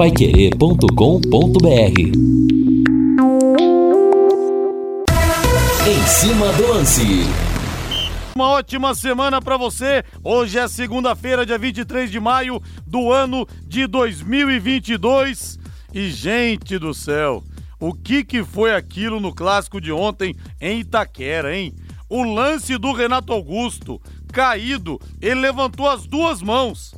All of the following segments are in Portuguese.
paiquerê.com.br Em cima do lance. Uma ótima semana para você. Hoje é segunda-feira, dia 23 de maio do ano de 2022. E gente do céu, o que que foi aquilo no clássico de ontem em Itaquera, hein? O lance do Renato Augusto, caído, ele levantou as duas mãos,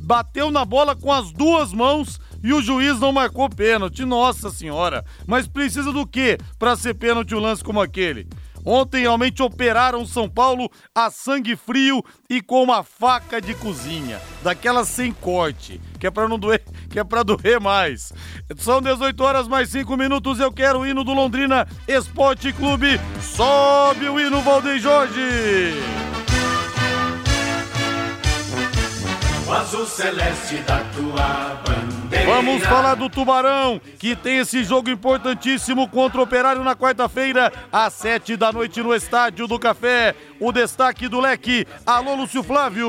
bateu na bola com as duas mãos e o juiz não marcou pênalti. Nossa senhora, mas precisa do que para ser pênalti um lance como aquele? Ontem realmente operaram São Paulo a sangue frio e com uma faca de cozinha, daquela sem corte, que é para não doer, que é para doer mais. São 18 horas mais 5 minutos, eu quero o hino do Londrina Esporte Clube. Sobe o hino Valdeir Jorge. O azul celeste da tua bandeira. Vamos falar do Tubarão, que tem esse jogo importantíssimo contra o Operário na quarta-feira, às sete da noite no Estádio do Café. O destaque do leque. Alô, Lúcio Flávio.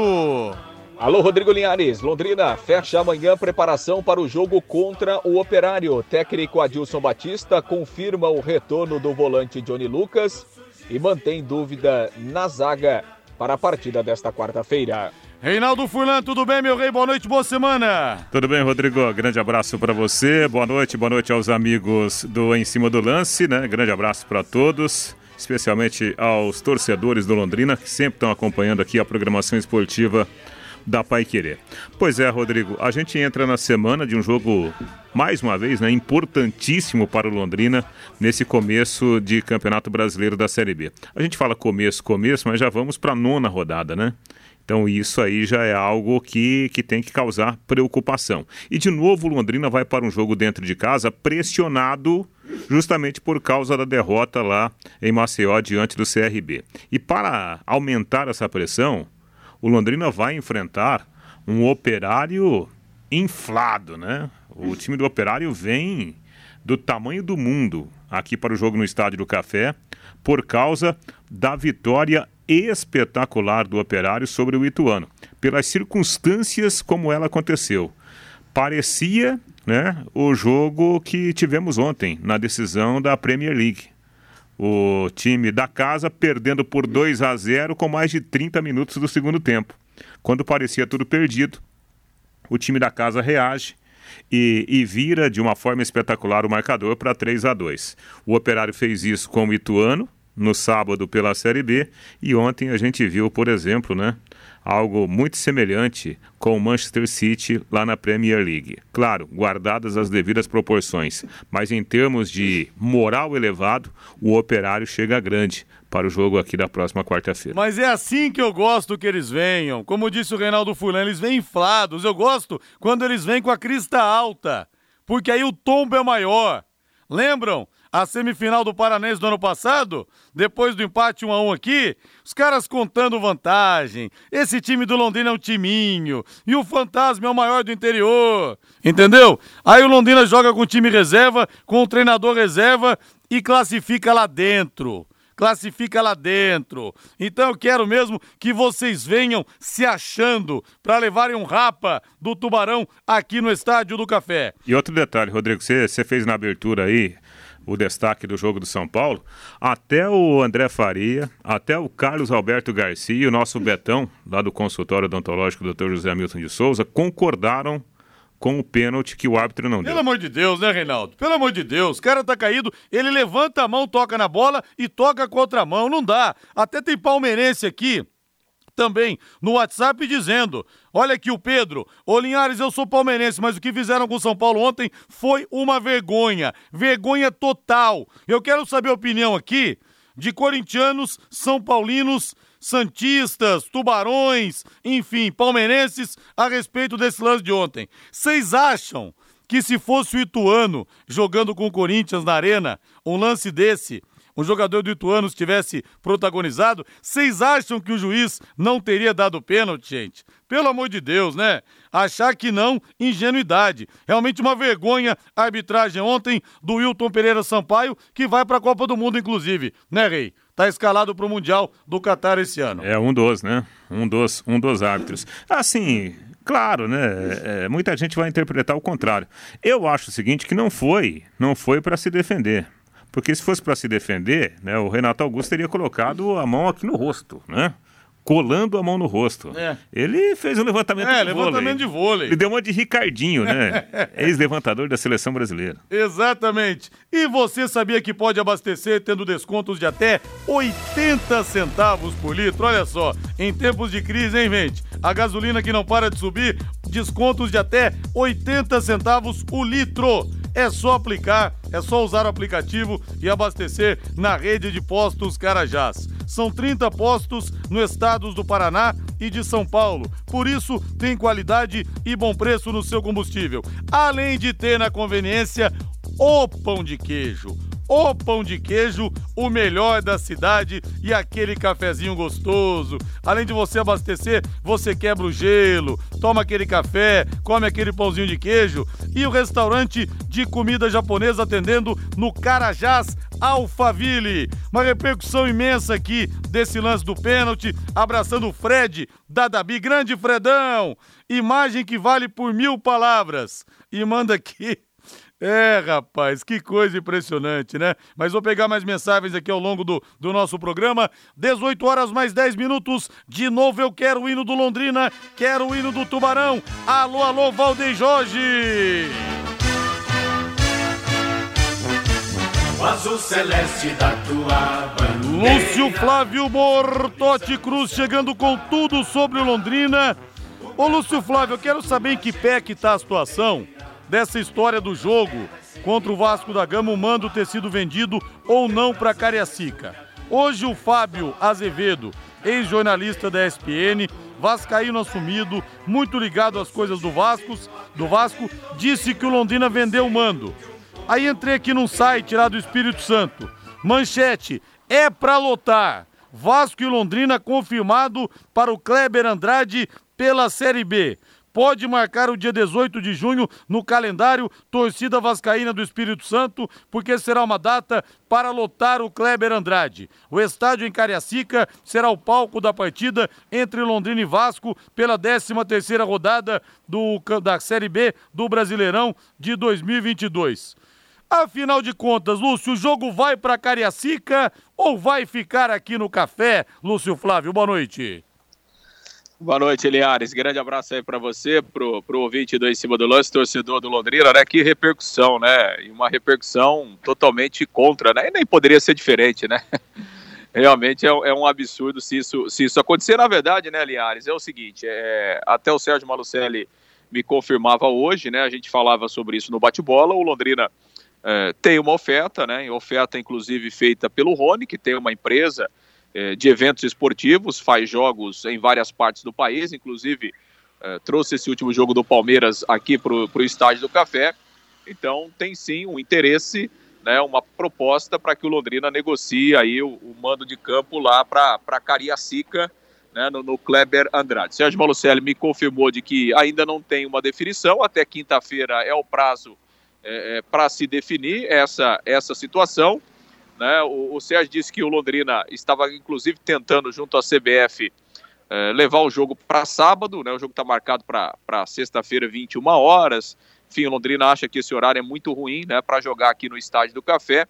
Alô, Rodrigo Linhares. Londrina fecha amanhã preparação para o jogo contra o Operário. Técnico Adilson Batista confirma o retorno do volante Johnny Lucas e mantém dúvida na zaga para a partida desta quarta-feira. Reinaldo Furlan, tudo bem, meu rei? Boa noite, boa semana. Tudo bem, Rodrigo? Grande abraço para você. Boa noite, boa noite aos amigos do Em Cima do Lance, né? Grande abraço para todos, especialmente aos torcedores do Londrina que sempre estão acompanhando aqui a programação esportiva da Pai Querer. Pois é, Rodrigo, a gente entra na semana de um jogo, mais uma vez, né, importantíssimo para o Londrina nesse começo de Campeonato Brasileiro da Série B. A gente fala começo, começo, mas já vamos para a nona rodada, né? Então isso aí já é algo que, que tem que causar preocupação. E de novo o Londrina vai para um jogo dentro de casa pressionado justamente por causa da derrota lá em Maceió diante do CRB. E para aumentar essa pressão, o Londrina vai enfrentar um operário inflado, né? O time do operário vem do tamanho do mundo aqui para o jogo no Estádio do Café por causa da vitória espetacular do Operário sobre o Ituano, pelas circunstâncias como ela aconteceu. Parecia né, o jogo que tivemos ontem na decisão da Premier League. O time da casa perdendo por 2 a 0 com mais de 30 minutos do segundo tempo. Quando parecia tudo perdido, o time da casa reage e, e, vira de uma forma espetacular o marcador para 3 a 2. O Operário fez isso com o Ituano, no sábado pela Série B e ontem a gente viu, por exemplo, né, algo muito semelhante com o Manchester City lá na Premier League. Claro, guardadas as devidas proporções, mas em termos de moral elevado, o Operário chega grande para o jogo aqui da próxima quarta-feira. Mas é assim que eu gosto que eles venham. Como disse o Reinaldo Fulano, eles vêm inflados. Eu gosto quando eles vêm com a crista alta, porque aí o tombo é maior. Lembram? A semifinal do Paranense do ano passado, depois do empate 1 a 1 aqui, os caras contando vantagem. Esse time do Londrina é um timinho e o Fantasma é o maior do interior. Entendeu? Aí o Londrina joga com o time reserva, com o treinador reserva e classifica lá dentro classifica lá dentro. Então eu quero mesmo que vocês venham se achando para levarem um rapa do Tubarão aqui no Estádio do Café. E outro detalhe, Rodrigo, você, você fez na abertura aí o destaque do jogo do São Paulo, até o André Faria, até o Carlos Alberto Garcia e o nosso Betão, lá do consultório odontológico do Dr. José Hamilton de Souza, concordaram com o pênalti que o árbitro não deu. Pelo amor de Deus, né, Reinaldo? Pelo amor de Deus, o cara tá caído, ele levanta a mão, toca na bola e toca com outra mão, não dá. Até tem palmeirense aqui também no WhatsApp dizendo: Olha aqui o Pedro, ô Linhares, eu sou palmeirense, mas o que fizeram com o São Paulo ontem foi uma vergonha, vergonha total. Eu quero saber a opinião aqui de corintianos, são paulinos, santistas, tubarões, enfim, palmeirenses a respeito desse lance de ontem. Vocês acham que se fosse o Ituano jogando com o Corinthians na arena, um lance desse um jogador do Ituano tivesse protagonizado, vocês acham que o juiz não teria dado pênalti, gente? Pelo amor de Deus, né? Achar que não, ingenuidade. Realmente uma vergonha a arbitragem ontem do Wilton Pereira Sampaio, que vai para a Copa do Mundo, inclusive, né, Rei? Tá escalado para o Mundial do Catar esse ano. É um dos, né? Um dos, um dos árbitros. Assim, Claro, né? É, muita gente vai interpretar o contrário. Eu acho o seguinte, que não foi, não foi para se defender. Porque se fosse para se defender, né, o Renato Augusto teria colocado a mão aqui no rosto, né? colando a mão no rosto. É. Ele fez um levantamento é, de levantamento vôlei. de vôlei. Ele deu uma de Ricardinho, né? Ex-levantador da seleção brasileira. Exatamente. E você sabia que pode abastecer tendo descontos de até 80 centavos por litro? Olha só, em tempos de crise, hein, gente? A gasolina que não para de subir, descontos de até 80 centavos o litro. É só aplicar, é só usar o aplicativo e abastecer na rede de postos Carajás. São 30 postos no estado do Paraná e de São Paulo. Por isso, tem qualidade e bom preço no seu combustível. Além de ter na conveniência o pão de queijo o pão de queijo, o melhor da cidade e aquele cafezinho gostoso. Além de você abastecer, você quebra o gelo, toma aquele café, come aquele pãozinho de queijo e o restaurante de comida japonesa atendendo no Carajás Alphaville. Uma repercussão imensa aqui desse lance do pênalti, abraçando o Fred da Dabi, grande Fredão. Imagem que vale por mil palavras. E manda aqui é, rapaz, que coisa impressionante, né? Mas vou pegar mais mensagens aqui ao longo do, do nosso programa. 18 horas mais 10 minutos. De novo eu quero o hino do Londrina, quero o hino do Tubarão. Alô, alô, Valdeir Jorge! O azul celeste da tua bandeira. Lúcio Flávio Bortotti Cruz chegando com tudo sobre o Londrina. Ô Lúcio Flávio, eu quero saber em que pé que tá a situação dessa história do jogo contra o Vasco da Gama, o mando ter sido vendido ou não para Cariacica. Hoje o Fábio Azevedo, ex-jornalista da ESPN, vascaíno assumido, muito ligado às coisas do Vasco, do Vasco, disse que o Londrina vendeu o mando. Aí entrei aqui num site lá do Espírito Santo. Manchete, é para lotar. Vasco e Londrina confirmado para o Kleber Andrade pela Série B pode marcar o dia 18 de junho no calendário Torcida Vascaína do Espírito Santo, porque será uma data para lotar o Kleber Andrade. O estádio em Cariacica será o palco da partida entre Londrina e Vasco pela 13ª rodada do, da Série B do Brasileirão de 2022. Afinal de contas, Lúcio, o jogo vai para Cariacica ou vai ficar aqui no café? Lúcio Flávio, boa noite. Boa noite, Eliares. Grande abraço aí para você, pro, pro ouvinte do Em Cima do Lance, torcedor do Londrina, né? Que repercussão, né? E uma repercussão totalmente contra, né? E nem poderia ser diferente, né? Realmente é, é, um absurdo se isso, se isso acontecer. Na verdade, né, Eliares, é o seguinte, é, até o Sérgio Malucelli me confirmava hoje, né? A gente falava sobre isso no bate-bola, o Londrina é, tem uma oferta, né? Oferta, inclusive, feita pelo Rony, que tem uma empresa é, de eventos esportivos, faz jogos em várias partes do país, inclusive é, trouxe esse último jogo do Palmeiras aqui para o estádio do Café. Então tem sim um interesse, né, uma proposta para que o Londrina negocie aí o, o mando de campo lá para Cariacica, né, no, no, Kleber Andrade. Sérgio Malucelli me confirmou de que ainda não tem uma definição, até quinta-feira é o prazo é, é, para se definir essa, essa situação. Né? O, o Sérgio disse que o Londrina estava, inclusive, tentando, junto à CBF, eh, levar o jogo para sábado. Né? O jogo está marcado para sexta-feira, 21 horas. Enfim, o Londrina acha que esse horário é muito ruim né, para jogar aqui no Estádio do Café.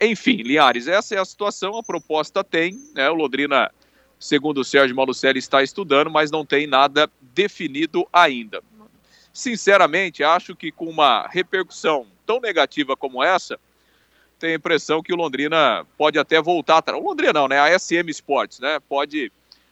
Enfim, Linhares, essa é a situação. A proposta tem. Né? O Londrina, segundo o Sérgio Malucelli, está estudando, mas não tem nada definido ainda. Sinceramente, acho que com uma repercussão tão negativa como essa tenho a impressão que o Londrina pode até voltar atrás. O Londrina não, né? A SM Sports, né? Pode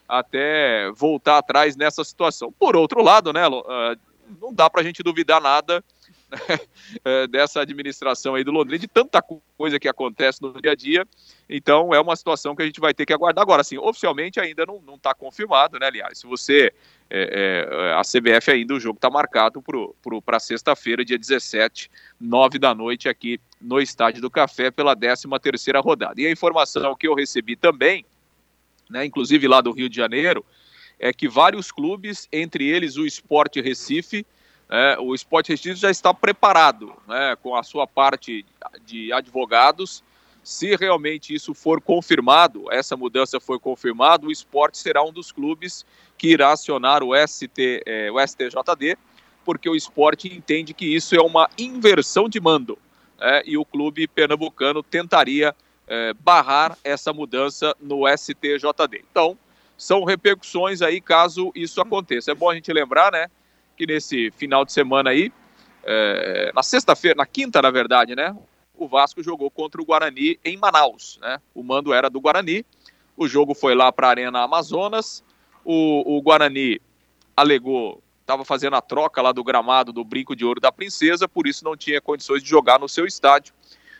até voltar atrás nessa situação. Por outro lado, né? Ah, não dá para a gente duvidar nada dessa administração aí do Londrina, de tanta coisa que acontece no dia a dia. Então, é uma situação que a gente vai ter que aguardar. Agora, assim, oficialmente ainda não está confirmado, né, aliás? Se você é, é, a CBF ainda, o jogo está marcado para sexta-feira, dia 17, 9 da noite, aqui no Estádio do Café, pela 13 terceira rodada. E a informação que eu recebi também, né, inclusive lá do Rio de Janeiro, é que vários clubes, entre eles o Esporte Recife, é, o Esporte Recife já está preparado né, com a sua parte de advogados Se realmente isso for confirmado, essa mudança for confirmada, o esporte será um dos clubes que irá acionar o, ST, é, o STJD, porque o esporte entende que isso é uma inversão de mando. É, e o clube pernambucano tentaria é, barrar essa mudança no STJD. Então, são repercussões aí caso isso aconteça. É bom a gente lembrar, né, que nesse final de semana aí, é, na sexta-feira, na quinta, na verdade, né, o Vasco jogou contra o Guarani em Manaus, né? O mando era do Guarani. O jogo foi lá para a Arena Amazonas. O, o Guarani alegou estava fazendo a troca lá do gramado do Brinco de Ouro da Princesa, por isso não tinha condições de jogar no seu estádio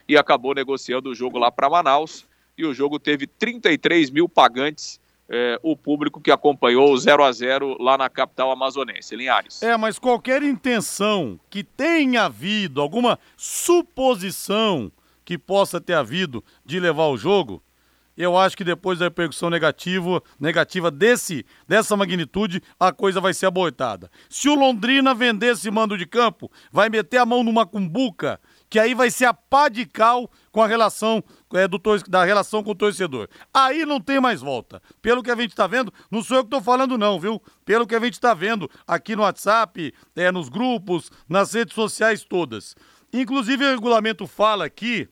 e acabou negociando o jogo lá para Manaus. E o jogo teve 33 mil pagantes é, o público que acompanhou o 0 a 0 lá na capital amazonense, Linhares. É, mas qualquer intenção que tenha havido, alguma suposição que possa ter havido de levar o jogo, eu acho que depois da repercussão negativa, negativa desse, dessa magnitude, a coisa vai ser abortada. Se o Londrina vender esse mando de campo, vai meter a mão numa cumbuca, que aí vai ser a pá de cal com a relação é, do da relação com o torcedor. Aí não tem mais volta. Pelo que a gente está vendo, não sou eu que estou falando não, viu? Pelo que a gente está vendo aqui no WhatsApp, é, nos grupos, nas redes sociais todas. Inclusive o regulamento fala aqui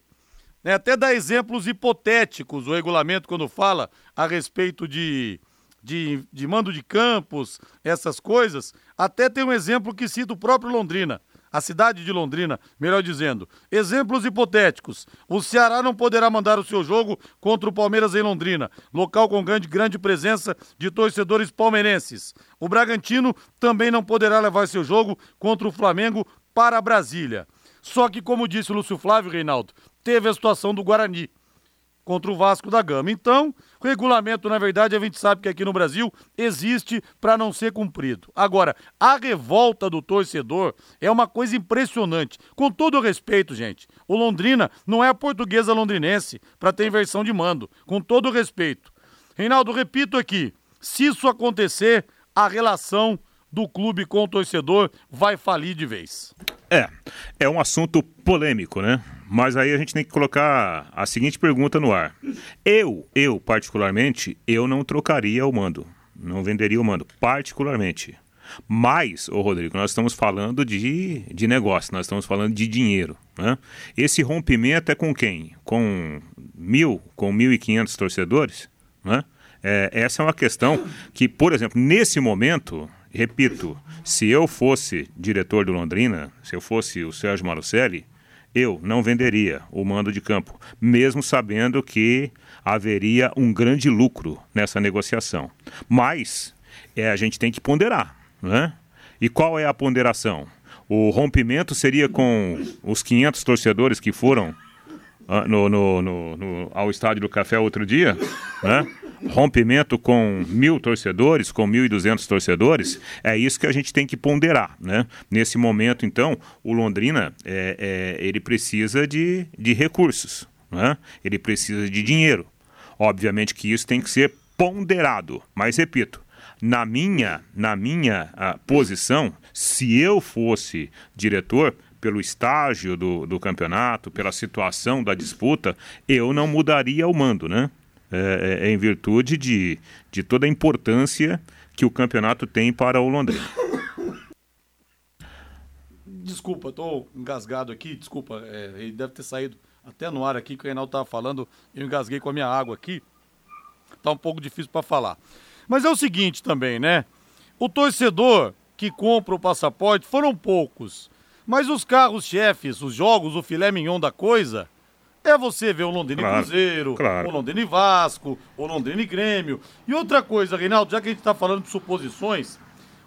né, até dá exemplos hipotéticos, o regulamento, quando fala a respeito de, de, de mando de campos, essas coisas, até tem um exemplo que cita o próprio Londrina, a cidade de Londrina, melhor dizendo. Exemplos hipotéticos. O Ceará não poderá mandar o seu jogo contra o Palmeiras em Londrina, local com grande, grande presença de torcedores palmeirenses. O Bragantino também não poderá levar seu jogo contra o Flamengo para Brasília. Só que, como disse Lúcio Flávio Reinaldo, teve a situação do Guarani contra o Vasco da Gama. Então, regulamento, na verdade, a gente sabe que aqui no Brasil existe para não ser cumprido. Agora, a revolta do torcedor é uma coisa impressionante. Com todo respeito, gente, o Londrina não é a portuguesa londrinense para ter inversão de mando. Com todo respeito. Reinaldo, repito aqui: se isso acontecer, a relação do clube com o torcedor vai falir de vez. É, é um assunto polêmico, né? Mas aí a gente tem que colocar a seguinte pergunta no ar. Eu, eu particularmente, eu não trocaria o mando. Não venderia o mando, particularmente. Mas, ô Rodrigo, nós estamos falando de, de negócio, nós estamos falando de dinheiro. Né? Esse rompimento é com quem? Com mil, com mil e quinhentos torcedores? Né? É, essa é uma questão que, por exemplo, nesse momento, repito, se eu fosse diretor do Londrina, se eu fosse o Sérgio Marucelli, eu não venderia o mando de campo, mesmo sabendo que haveria um grande lucro nessa negociação. Mas é, a gente tem que ponderar, né? E qual é a ponderação? O rompimento seria com os 500 torcedores que foram uh, no, no, no, ao Estádio do Café outro dia, né? Rompimento com mil torcedores, com mil e duzentos torcedores, é isso que a gente tem que ponderar, né? Nesse momento, então, o Londrina, é, é, ele precisa de, de recursos, né? Ele precisa de dinheiro. Obviamente que isso tem que ser ponderado, mas repito, na minha, na minha uh, posição, se eu fosse diretor, pelo estágio do, do campeonato, pela situação da disputa, eu não mudaria o mando, né? É, é, é, em virtude de, de toda a importância que o campeonato tem para o Londrina. Desculpa, estou engasgado aqui, desculpa, é, ele deve ter saído até no ar aqui que o Reinaldo estava falando, eu engasguei com a minha água aqui, tá um pouco difícil para falar. Mas é o seguinte também, né? O torcedor que compra o passaporte foram poucos, mas os carros-chefes, os jogos, o filé mignon da coisa, é você ver o Londrina claro, Cruzeiro, claro. o Londrina Vasco, o Londrina Grêmio. E outra coisa, Reinaldo, já que a gente está falando de suposições,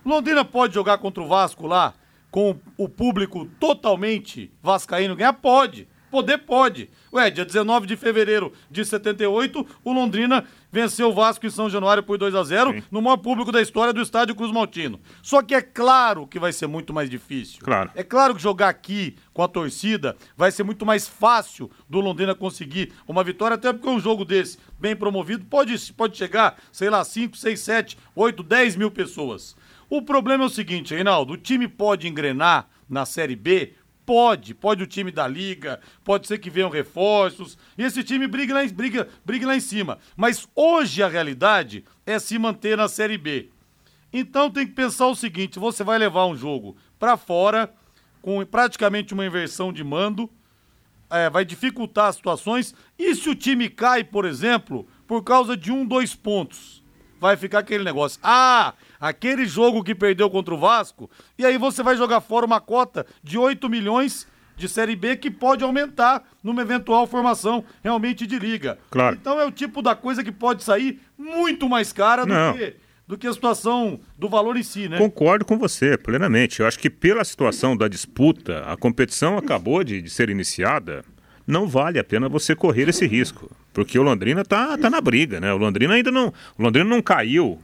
Londrina pode jogar contra o Vasco lá com o público totalmente vascaíno ganhar? Pode. Poder pode. Ué, dia 19 de fevereiro de 78, o Londrina venceu o Vasco em São Januário por 2 a 0 Sim. no maior público da história do estádio Cruz Maltino. Só que é claro que vai ser muito mais difícil. Claro. É claro que jogar aqui com a torcida vai ser muito mais fácil do Londrina conseguir uma vitória, até porque um jogo desse, bem promovido, pode, pode chegar, sei lá, 5, 6, 7, 8, 10 mil pessoas. O problema é o seguinte, Reinaldo: o time pode engrenar na Série B Pode, pode o time da liga, pode ser que venham reforços, e esse time briga lá, briga, briga lá em cima. Mas hoje a realidade é se manter na Série B. Então tem que pensar o seguinte: você vai levar um jogo para fora, com praticamente uma inversão de mando, é, vai dificultar as situações. E se o time cai, por exemplo, por causa de um, dois pontos? Vai ficar aquele negócio. Ah, aquele jogo que perdeu contra o Vasco, e aí você vai jogar fora uma cota de 8 milhões de Série B que pode aumentar numa eventual formação realmente de liga. Claro. Então é o tipo da coisa que pode sair muito mais cara do Não. que, do que a situação do valor em si, né? Concordo com você, plenamente. Eu acho que pela situação da disputa, a competição acabou de, de ser iniciada, não vale a pena você correr esse risco. Porque o Londrina tá, tá na briga, né? O Londrina ainda não. O Londrina não caiu.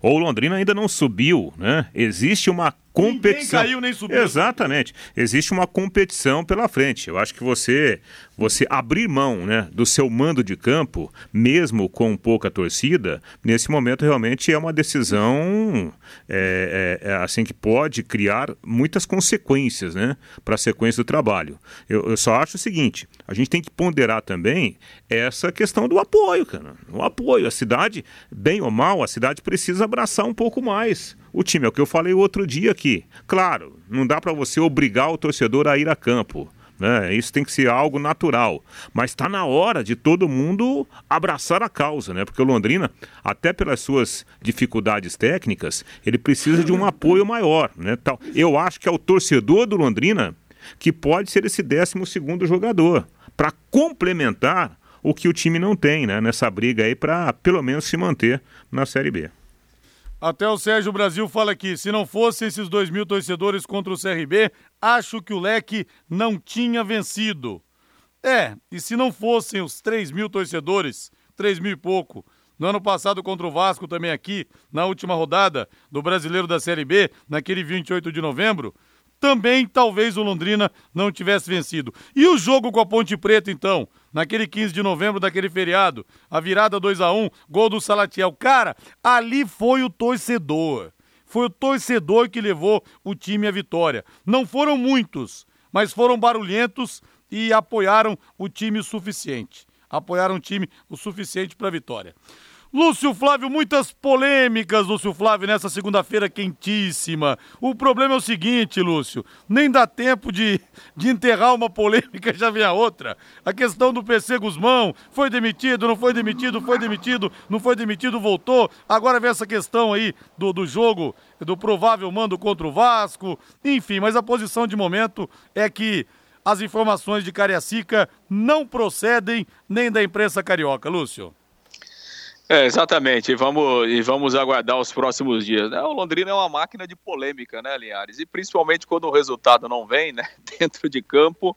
Ou o Londrina ainda não subiu, né? Existe uma competição. caiu nem subiu. Exatamente. Existe uma competição pela frente. Eu acho que você você abrir mão, né, do seu mando de campo, mesmo com pouca torcida, nesse momento realmente é uma decisão é, é, é, assim que pode criar muitas consequências, né, para a sequência do trabalho. Eu, eu só acho o seguinte: a gente tem que ponderar também essa questão do apoio, cara. O apoio, a cidade, bem ou mal, a cidade precisa abraçar um pouco mais o time. É o que eu falei outro dia aqui. Claro, não dá para você obrigar o torcedor a ir a campo. Né? Isso tem que ser algo natural. Mas está na hora de todo mundo abraçar a causa, né? Porque o Londrina, até pelas suas dificuldades técnicas, ele precisa de um apoio maior. Né? Tal. Eu acho que é o torcedor do Londrina que pode ser esse 12 segundo jogador para complementar o que o time não tem, né? Nessa briga aí para pelo menos se manter na Série B. Até o Sérgio Brasil fala aqui: se não fossem esses dois mil torcedores contra o CRB, acho que o leque não tinha vencido. É, e se não fossem os 3 mil torcedores, 3 mil e pouco, no ano passado contra o Vasco também aqui, na última rodada do Brasileiro da Série B, naquele 28 de novembro, também talvez o Londrina não tivesse vencido. E o jogo com a Ponte Preta, então? Naquele 15 de novembro daquele feriado, a virada 2 a 1 gol do Salatiel. Cara, ali foi o torcedor. Foi o torcedor que levou o time à vitória. Não foram muitos, mas foram barulhentos e apoiaram o time o suficiente. Apoiaram o time o suficiente para a vitória. Lúcio Flávio, muitas polêmicas, Lúcio Flávio, nessa segunda-feira quentíssima. O problema é o seguinte, Lúcio, nem dá tempo de, de enterrar uma polêmica, já vem a outra. A questão do PC Guzmão, foi demitido, não foi demitido, foi demitido, não foi demitido, voltou. Agora vem essa questão aí do, do jogo, do provável mando contra o Vasco. Enfim, mas a posição de momento é que as informações de Cariacica não procedem nem da imprensa carioca, Lúcio. É, exatamente, e vamos, e vamos aguardar os próximos dias. Né? O Londrina é uma máquina de polêmica, né, Linhares? E principalmente quando o resultado não vem, né, dentro de campo,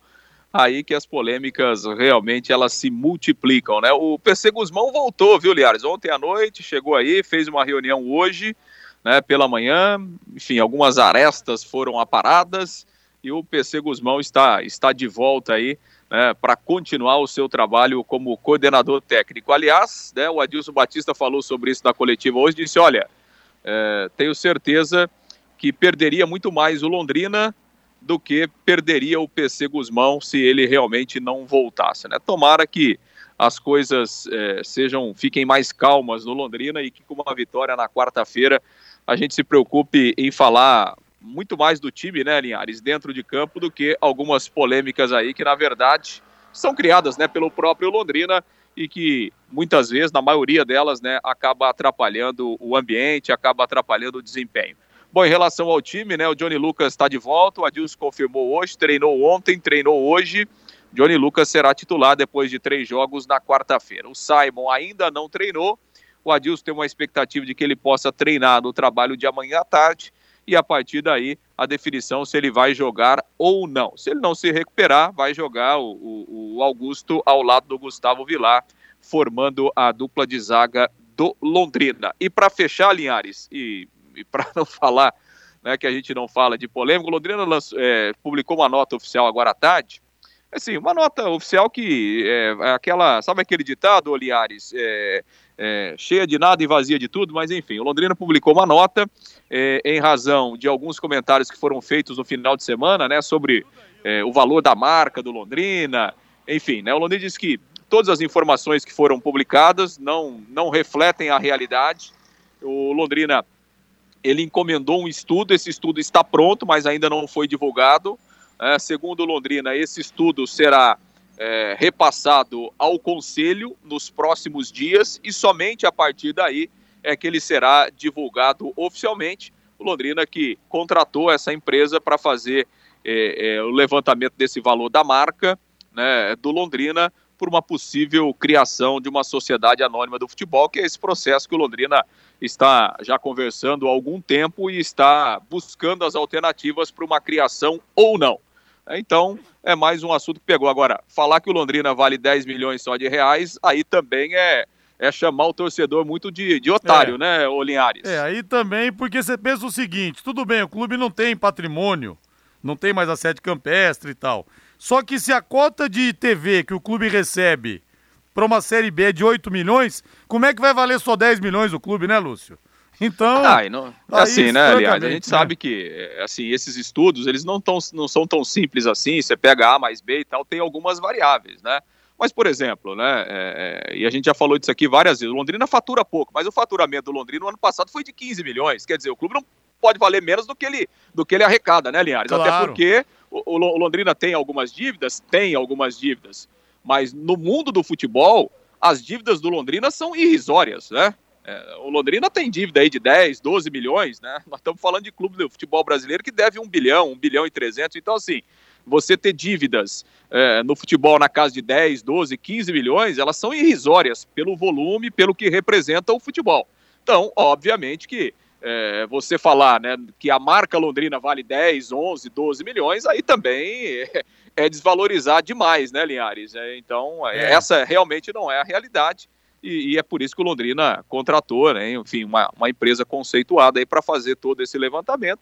aí que as polêmicas realmente elas se multiplicam, né? O PC Guzmão voltou, viu, Linhares? Ontem à noite chegou aí, fez uma reunião hoje, né, pela manhã, enfim, algumas arestas foram aparadas e o PC Guzmão está, está de volta aí né, para continuar o seu trabalho como coordenador técnico. Aliás, né, o Adilson Batista falou sobre isso na coletiva hoje, disse, olha, é, tenho certeza que perderia muito mais o Londrina do que perderia o PC Guzmão se ele realmente não voltasse. Né? Tomara que as coisas é, sejam fiquem mais calmas no Londrina e que com uma vitória na quarta-feira a gente se preocupe em falar muito mais do time, né, Linhares, dentro de campo do que algumas polêmicas aí que, na verdade, são criadas, né, pelo próprio Londrina e que muitas vezes, na maioria delas, né, acaba atrapalhando o ambiente, acaba atrapalhando o desempenho. Bom, em relação ao time, né, o Johnny Lucas está de volta, o Adilson confirmou hoje, treinou ontem, treinou hoje. Johnny Lucas será titular depois de três jogos na quarta-feira. O Simon ainda não treinou. O Adilson tem uma expectativa de que ele possa treinar no trabalho de amanhã à tarde e a partir daí a definição se ele vai jogar ou não. Se ele não se recuperar, vai jogar o, o, o Augusto ao lado do Gustavo Vilar, formando a dupla de zaga do Londrina. E para fechar, Linhares, e, e para não falar né, que a gente não fala de polêmica, o Londrina lançou, é, publicou uma nota oficial agora à tarde, Assim, uma nota oficial que é, é aquela, sabe aquele ditado, Oliares? É, é, cheia de nada e vazia de tudo, mas enfim, o Londrina publicou uma nota é, em razão de alguns comentários que foram feitos no final de semana, né, sobre é, o valor da marca do Londrina, enfim, né, o Londrina disse que todas as informações que foram publicadas não, não refletem a realidade, o Londrina, ele encomendou um estudo, esse estudo está pronto, mas ainda não foi divulgado, é, segundo o Londrina, esse estudo será é, repassado ao Conselho nos próximos dias e somente a partir daí é que ele será divulgado oficialmente. O Londrina que contratou essa empresa para fazer é, é, o levantamento desse valor da marca né, do Londrina por uma possível criação de uma sociedade anônima do futebol, que é esse processo que o Londrina está já conversando há algum tempo e está buscando as alternativas para uma criação ou não. Então, é mais um assunto que pegou. Agora, falar que o Londrina vale 10 milhões só de reais, aí também é, é chamar o torcedor muito de, de otário, é. né, Olinhares? É, aí também, porque você pensa o seguinte: tudo bem, o clube não tem patrimônio, não tem mais a sede campestre e tal. Só que se a cota de TV que o clube recebe para uma Série B é de 8 milhões, como é que vai valer só 10 milhões o clube, né, Lúcio? Então. Ah, não, assim, né, aliás, a gente né? sabe que é, assim, esses estudos eles não, tão, não são tão simples assim, você pega A mais B e tal, tem algumas variáveis, né? Mas, por exemplo, né, é, é, e a gente já falou disso aqui várias vezes, o Londrina fatura pouco, mas o faturamento do Londrina no ano passado foi de 15 milhões, quer dizer, o clube não pode valer menos do que ele, do que ele arrecada, né, Linhares? Claro. Até porque o, o Londrina tem algumas dívidas, tem algumas dívidas, mas no mundo do futebol, as dívidas do Londrina são irrisórias, né? É, o Londrina tem dívida aí de 10, 12 milhões, né? Nós estamos falando de clube do futebol brasileiro que deve 1 bilhão, 1 bilhão e 300. Então, assim, você ter dívidas é, no futebol na casa de 10, 12, 15 milhões, elas são irrisórias pelo volume, pelo que representa o futebol. Então, obviamente que é, você falar né, que a marca Londrina vale 10, 11, 12 milhões, aí também é, é desvalorizar demais, né, Linhares? É, então, é. essa realmente não é a realidade e, e, é por isso que o Londrina contratou, né, enfim, uma, uma empresa conceituada para fazer todo esse levantamento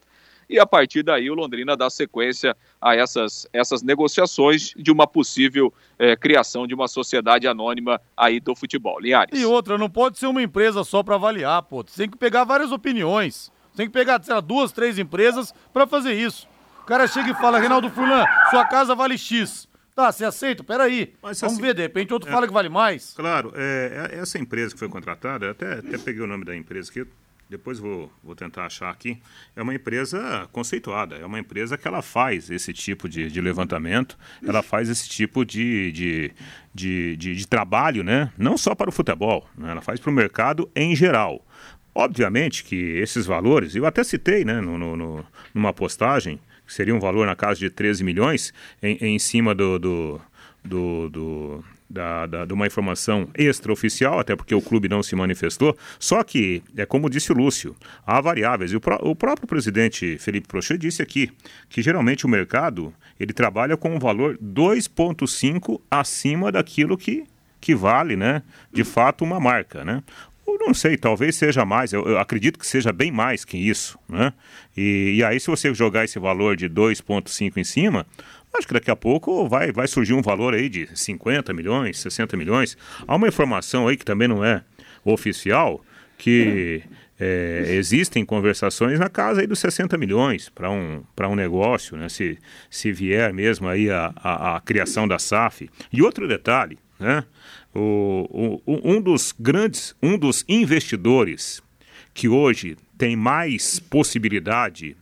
e a partir daí o Londrina dá sequência a essas, essas negociações de uma possível é, criação de uma sociedade anônima aí do futebol. Linhares. E outra, não pode ser uma empresa só para avaliar, pô. Você tem que pegar várias opiniões. Você tem que pegar, lá, duas, três empresas para fazer isso. O cara chega e fala, Reinaldo Fulan, sua casa vale X. Tá, você aceita? Peraí. Mas, Vamos assim, ver, de repente outro é, fala que vale mais. Claro, é, é, essa empresa que foi contratada, até, até peguei o nome da empresa aqui, depois vou, vou tentar achar aqui. É uma empresa conceituada, é uma empresa que ela faz esse tipo de, de levantamento, ela faz esse tipo de, de, de, de, de trabalho, né? Não só para o futebol, né? ela faz para o mercado em geral. Obviamente que esses valores, eu até citei né, no, no, numa postagem, que seria um valor na casa de 13 milhões, em, em cima do, do, do, do da, da, de uma informação extraoficial, até porque o clube não se manifestou. Só que, é como disse o Lúcio, há variáveis. E o, o próprio presidente Felipe Prochet disse aqui que geralmente o mercado ele trabalha com um valor 2,5 acima daquilo que, que vale, né, de fato, uma marca. Né? Eu não sei, talvez seja mais, eu, eu, acredito que seja bem mais que isso, né? E, e aí se você jogar esse valor de 2,5 em cima, acho que daqui a pouco vai, vai surgir um valor aí de 50 milhões, 60 milhões. Há uma informação aí que também não é oficial, que é, existem conversações na casa aí dos 60 milhões para um, um negócio, né? Se, se vier mesmo aí a, a, a criação da SAF. E outro detalhe, né? O, o, um dos grandes, um dos investidores que hoje tem mais possibilidade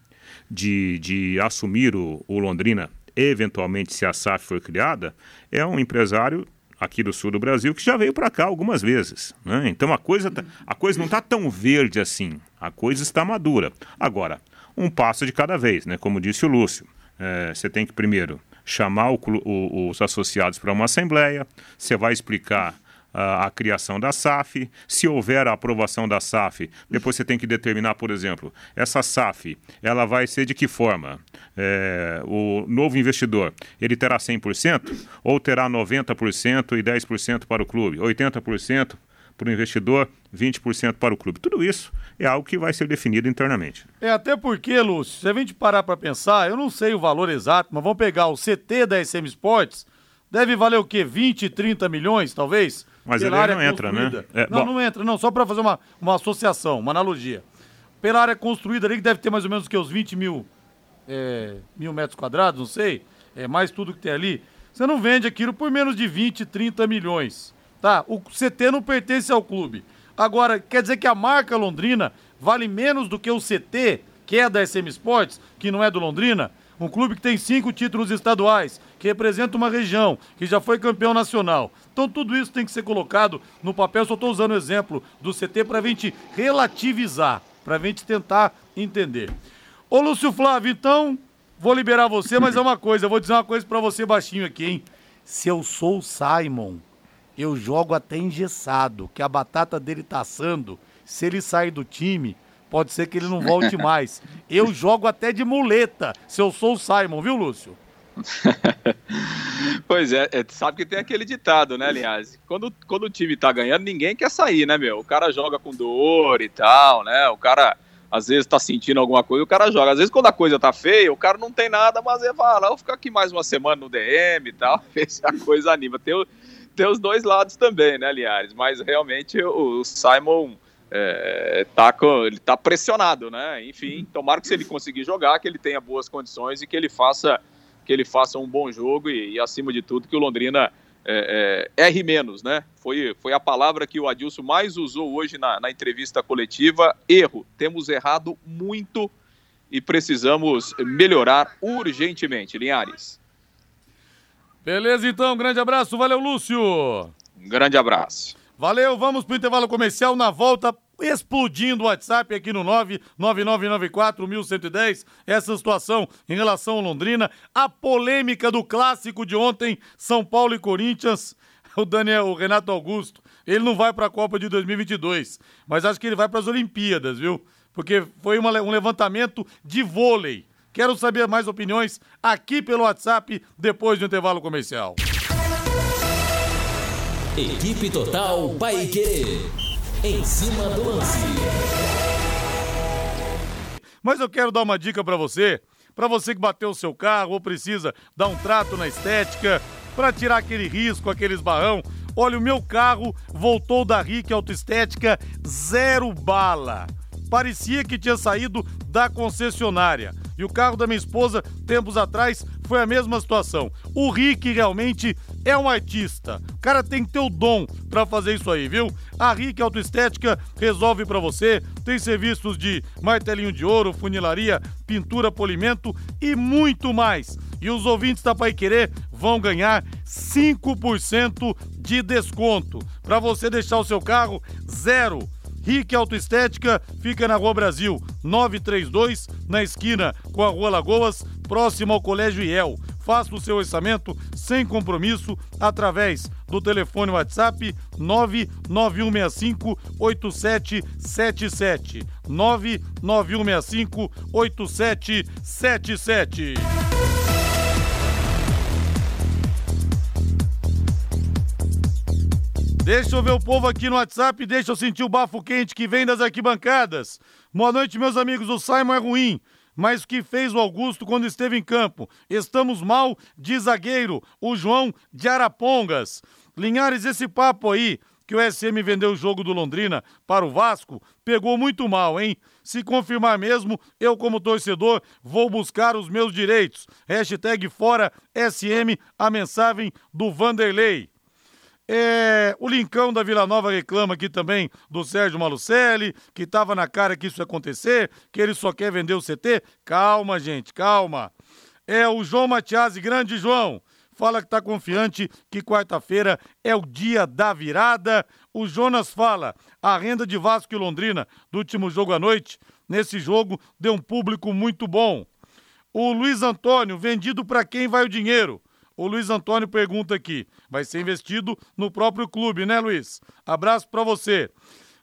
de, de assumir o, o Londrina, eventualmente se a SAF for criada, é um empresário aqui do sul do Brasil que já veio para cá algumas vezes. Né? Então a coisa, tá, a coisa não está tão verde assim, a coisa está madura. Agora, um passo de cada vez, né? como disse o Lúcio. É, você tem que primeiro chamar o, o, os associados para uma assembleia, você vai explicar a, a, criação da SAF. Se houver a aprovação da SAF, depois você tem que determinar, por exemplo, essa SAF, ela vai ser de que forma? É, o novo investidor, ele terá 100% ou terá 90% e 10% para o clube, 80% para o investidor, 20% para o clube. Tudo isso é algo que vai ser definido internamente. É, até porque, Lúcio, se a gente parar para pensar, eu não sei o valor exato, mas vamos pegar o CT da SM Sports, deve valer o quê? 20, 30 milhões, talvez? Mas ele área não entra, né? construída. É, não, bom. não entra, não. Só para fazer uma, uma associação, uma analogia. Pela área construída ali, que deve ter mais ou menos o que, uns 20 mil, é, mil metros quadrados, não sei. É mais tudo que tem ali. Você não vende aquilo por menos de 20, 30 milhões. Tá? O CT não pertence ao clube. Agora, quer dizer que a marca Londrina vale menos do que o CT, que é da SM Sports, que não é do Londrina? Um clube que tem cinco títulos estaduais, que representa uma região, que já foi campeão nacional. Então tudo isso tem que ser colocado no papel. Só estou usando o exemplo do CT para a gente relativizar, para a gente tentar entender. Ô Lúcio Flávio, então, vou liberar você, mas é uma coisa, eu vou dizer uma coisa para você baixinho aqui, hein? Se eu sou o Simon, eu jogo até engessado, que a batata dele tá assando. Se ele sair do time, pode ser que ele não volte mais. Eu jogo até de muleta, se eu sou o Simon, viu, Lúcio? Pois é, é, sabe que tem aquele ditado, né, Linhares? Quando, quando o time tá ganhando, ninguém quer sair, né, meu? O cara joga com dor e tal, né? O cara às vezes tá sentindo alguma coisa, o cara joga. Às vezes quando a coisa tá feia, o cara não tem nada, mas ele fala, "Ah, vou ficar aqui mais uma semana no DM e tal, ver se a coisa anima. Tem, o- tem os dois lados também, né, Linhares? Mas realmente o, Simon é, tá, com- ele tá pressionado, né? Enfim, tomara que se ele conseguir jogar, que ele tenha boas condições e que ele faça que ele faça um bom jogo e, e, acima de tudo que o Londrina é, é, erre menos, né? Foi, foi a palavra que o Adilson mais usou hoje na, na entrevista coletiva. Erro. Temos errado muito e precisamos melhorar urgentemente. Linhares. Beleza, então, grande abraço, valeu, Lúcio! Um grande abraço. Valeu, vamos pro intervalo comercial na volta. Explodindo o WhatsApp aqui no 99994-1110. Essa situação em relação ao Londrina. A polêmica do clássico de ontem, São Paulo e Corinthians. O Daniel, o Renato Augusto, ele não vai para a Copa de 2022, mas acho que ele vai para as Olimpíadas, viu? Porque foi uma- um levantamento de vôlei. Quero saber mais opiniões aqui pelo WhatsApp depois do intervalo comercial. Equipe Total Paiquerê. Em cima do lance. Mas eu quero dar uma dica pra você, pra você que bateu o seu carro ou precisa dar um trato na estética, pra tirar aquele risco, aquele esbarrão. Olha, o meu carro voltou da RIC Autoestética zero bala. Parecia que tinha saído da concessionária. E o carro da minha esposa, tempos atrás, foi a mesma situação. O Rick realmente é um artista. O cara tem que ter o dom pra fazer isso aí, viu? A Rick Autoestética resolve pra você. Tem serviços de martelinho de ouro, funilaria, pintura, polimento e muito mais. E os ouvintes da Pai Querer vão ganhar 5% de desconto para você deixar o seu carro zero. Rick Autoestética fica na Rua Brasil 932, na esquina com a Rua Lagoas, próximo ao Colégio IEL. Faça o seu orçamento sem compromisso através do telefone WhatsApp 99165 8777. 99165 8777. Deixa eu ver o povo aqui no WhatsApp, deixa eu sentir o bafo quente que vem das arquibancadas. Boa noite, meus amigos. O Simon é ruim, mas o que fez o Augusto quando esteve em campo? Estamos mal de zagueiro, o João de Arapongas. Linhares, esse papo aí que o SM vendeu o jogo do Londrina para o Vasco, pegou muito mal, hein? Se confirmar mesmo, eu como torcedor vou buscar os meus direitos. Hashtag fora SM, a mensagem do Vanderlei. É, o Lincão da Vila Nova reclama aqui também do Sérgio Malucelli, que estava na cara que isso ia acontecer, que ele só quer vender o CT. Calma, gente, calma. É o João Matiasi, grande João, fala que está confiante que quarta-feira é o dia da virada. O Jonas fala, a renda de Vasco e Londrina do último jogo à noite, nesse jogo deu um público muito bom. O Luiz Antônio, vendido para quem vai o dinheiro? O Luiz Antônio pergunta aqui. Vai ser investido no próprio clube, né, Luiz? Abraço para você.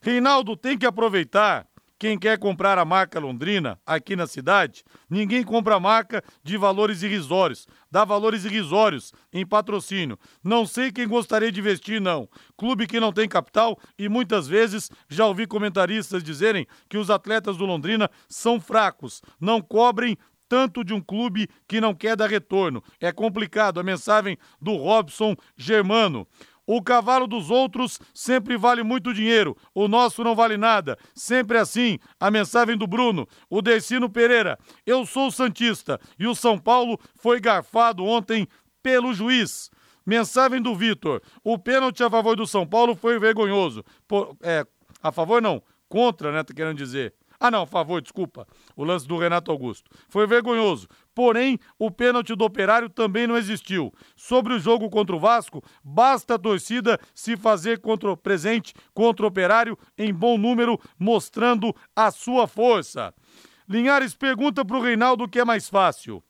Reinaldo, tem que aproveitar. Quem quer comprar a marca Londrina aqui na cidade, ninguém compra marca de valores irrisórios. Dá valores irrisórios em patrocínio. Não sei quem gostaria de investir, não. Clube que não tem capital e muitas vezes já ouvi comentaristas dizerem que os atletas do Londrina são fracos, não cobrem tanto de um clube que não quer dar retorno. É complicado. A mensagem do Robson Germano. O cavalo dos outros sempre vale muito dinheiro, o nosso não vale nada. Sempre assim. A mensagem do Bruno. O Decino Pereira. Eu sou Santista e o São Paulo foi garfado ontem pelo juiz. Mensagem do Vitor. O pênalti a favor do São Paulo foi vergonhoso. Por, é, a favor não, contra, né? Tá querendo dizer. Ah, não, favor, desculpa. O lance do Renato Augusto. Foi vergonhoso. Porém, o pênalti do Operário também não existiu. Sobre o jogo contra o Vasco, basta a torcida se fazer contra, presente contra o Operário em bom número, mostrando a sua força. Linhares pergunta para o Reinaldo o que é mais fácil